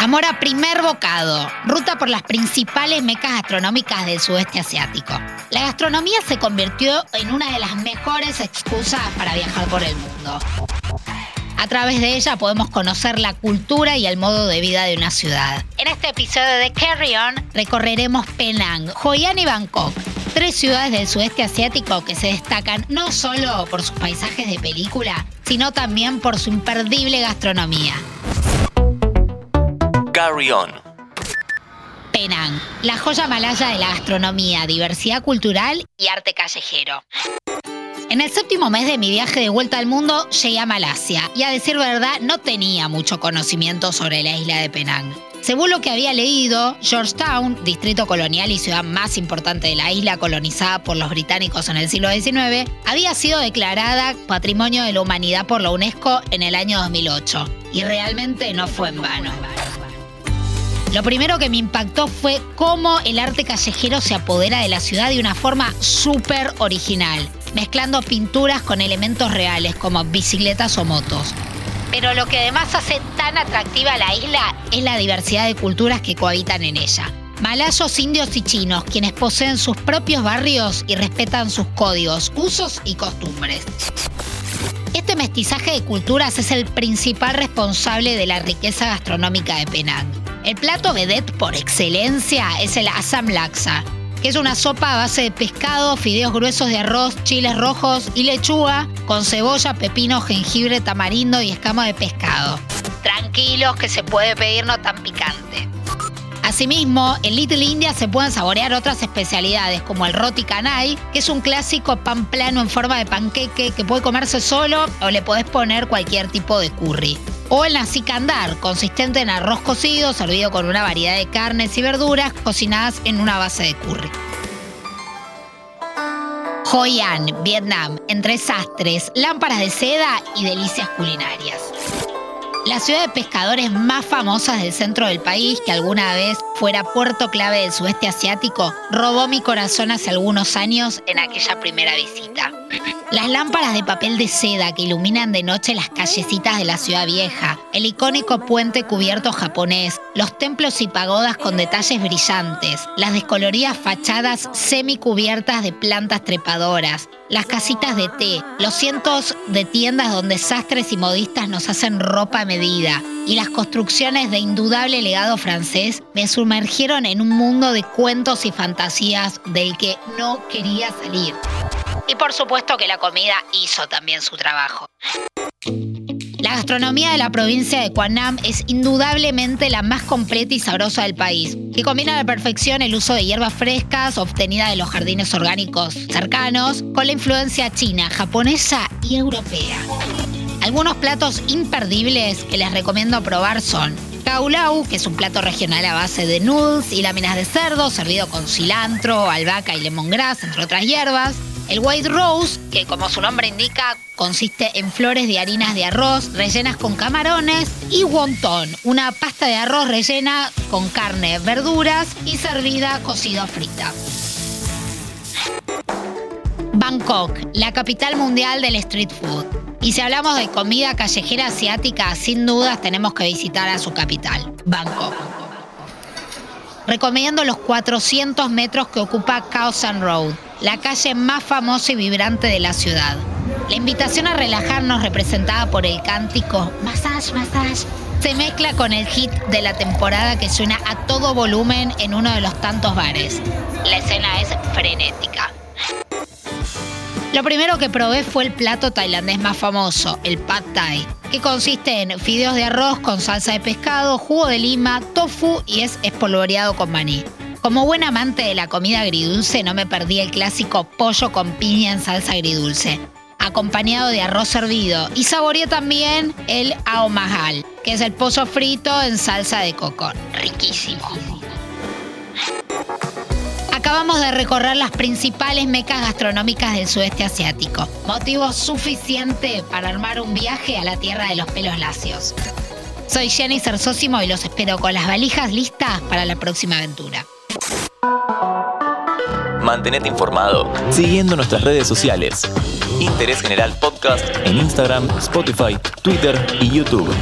Amor a primer bocado, ruta por las principales mecas gastronómicas del sudeste asiático. La gastronomía se convirtió en una de las mejores excusas para viajar por el mundo. A través de ella podemos conocer la cultura y el modo de vida de una ciudad. En este episodio de Carry On recorreremos Penang, Hoi An y Bangkok, tres ciudades del sudeste asiático que se destacan no solo por sus paisajes de película, sino también por su imperdible gastronomía. Penang, la joya malaya de la gastronomía, diversidad cultural y arte callejero. En el séptimo mes de mi viaje de vuelta al mundo llegué a Malasia y a decir verdad no tenía mucho conocimiento sobre la isla de Penang. Según lo que había leído, Georgetown, distrito colonial y ciudad más importante de la isla colonizada por los británicos en el siglo XIX, había sido declarada Patrimonio de la Humanidad por la UNESCO en el año 2008. Y realmente no fue en vano. Lo primero que me impactó fue cómo el arte callejero se apodera de la ciudad de una forma súper original, mezclando pinturas con elementos reales como bicicletas o motos. Pero lo que además hace tan atractiva la isla es la diversidad de culturas que cohabitan en ella. Malayos, indios y chinos, quienes poseen sus propios barrios y respetan sus códigos, usos y costumbres. Este mestizaje de culturas es el principal responsable de la riqueza gastronómica de Penang. El plato vedette por excelencia es el Assam Laksa, que es una sopa a base de pescado, fideos gruesos de arroz, chiles rojos y lechuga, con cebolla, pepino, jengibre, tamarindo y escama de pescado. Tranquilos que se puede pedir no tan picante. Asimismo, en Little India se pueden saborear otras especialidades como el roti canai, que es un clásico pan plano en forma de panqueque que puede comerse solo o le podés poner cualquier tipo de curry o el nasi kandar, consistente en arroz cocido servido con una variedad de carnes y verduras cocinadas en una base de curry. Hoi An, Vietnam, entre sastres, lámparas de seda y delicias culinarias. La ciudad de pescadores más famosa del centro del país, que alguna vez fuera puerto clave del sudeste asiático, robó mi corazón hace algunos años en aquella primera visita. Las lámparas de papel de seda que iluminan de noche las callecitas de la ciudad vieja, el icónico puente cubierto japonés, los templos y pagodas con detalles brillantes, las descoloridas fachadas semicubiertas de plantas trepadoras, las casitas de té, los cientos de tiendas donde sastres y modistas nos hacen ropa medida y las construcciones de indudable legado francés me sumergieron en un mundo de cuentos y fantasías del que no quería salir. Y por supuesto que la comida hizo también su trabajo. La gastronomía de la provincia de Quang es indudablemente la más completa y sabrosa del país, que combina a la perfección el uso de hierbas frescas obtenidas de los jardines orgánicos cercanos con la influencia china, japonesa y europea. Algunos platos imperdibles que les recomiendo probar son Kaulau, que es un plato regional a base de noodles y láminas de cerdo, servido con cilantro, albahaca y lemongrass, entre otras hierbas. El white rose, que como su nombre indica, consiste en flores de harinas de arroz rellenas con camarones. Y wonton, una pasta de arroz rellena con carne, verduras y servida cocido frita. Bangkok, la capital mundial del street food. Y si hablamos de comida callejera asiática, sin dudas tenemos que visitar a su capital, Bangkok. Recomiendo los 400 metros que ocupa Khao San Road, la calle más famosa y vibrante de la ciudad. La invitación a relajarnos representada por el cántico Massage, Massage se mezcla con el hit de la temporada que suena a todo volumen en uno de los tantos bares. La escena es frenética. Lo primero que probé fue el plato tailandés más famoso, el pad thai, que consiste en fideos de arroz con salsa de pescado, jugo de lima, tofu y es espolvoreado con maní. Como buen amante de la comida agridulce, no me perdí el clásico pollo con piña en salsa agridulce, acompañado de arroz servido. Y saboreé también el mahal, que es el pollo frito en salsa de coco. Riquísimo. Acabamos de recorrer las principales mecas gastronómicas del sudeste asiático. Motivo suficiente para armar un viaje a la tierra de los pelos lacios. Soy Jenny Cersósimo y los espero con las valijas listas para la próxima aventura. Mantenete informado siguiendo nuestras redes sociales. Interés General Podcast en Instagram, Spotify, Twitter y YouTube.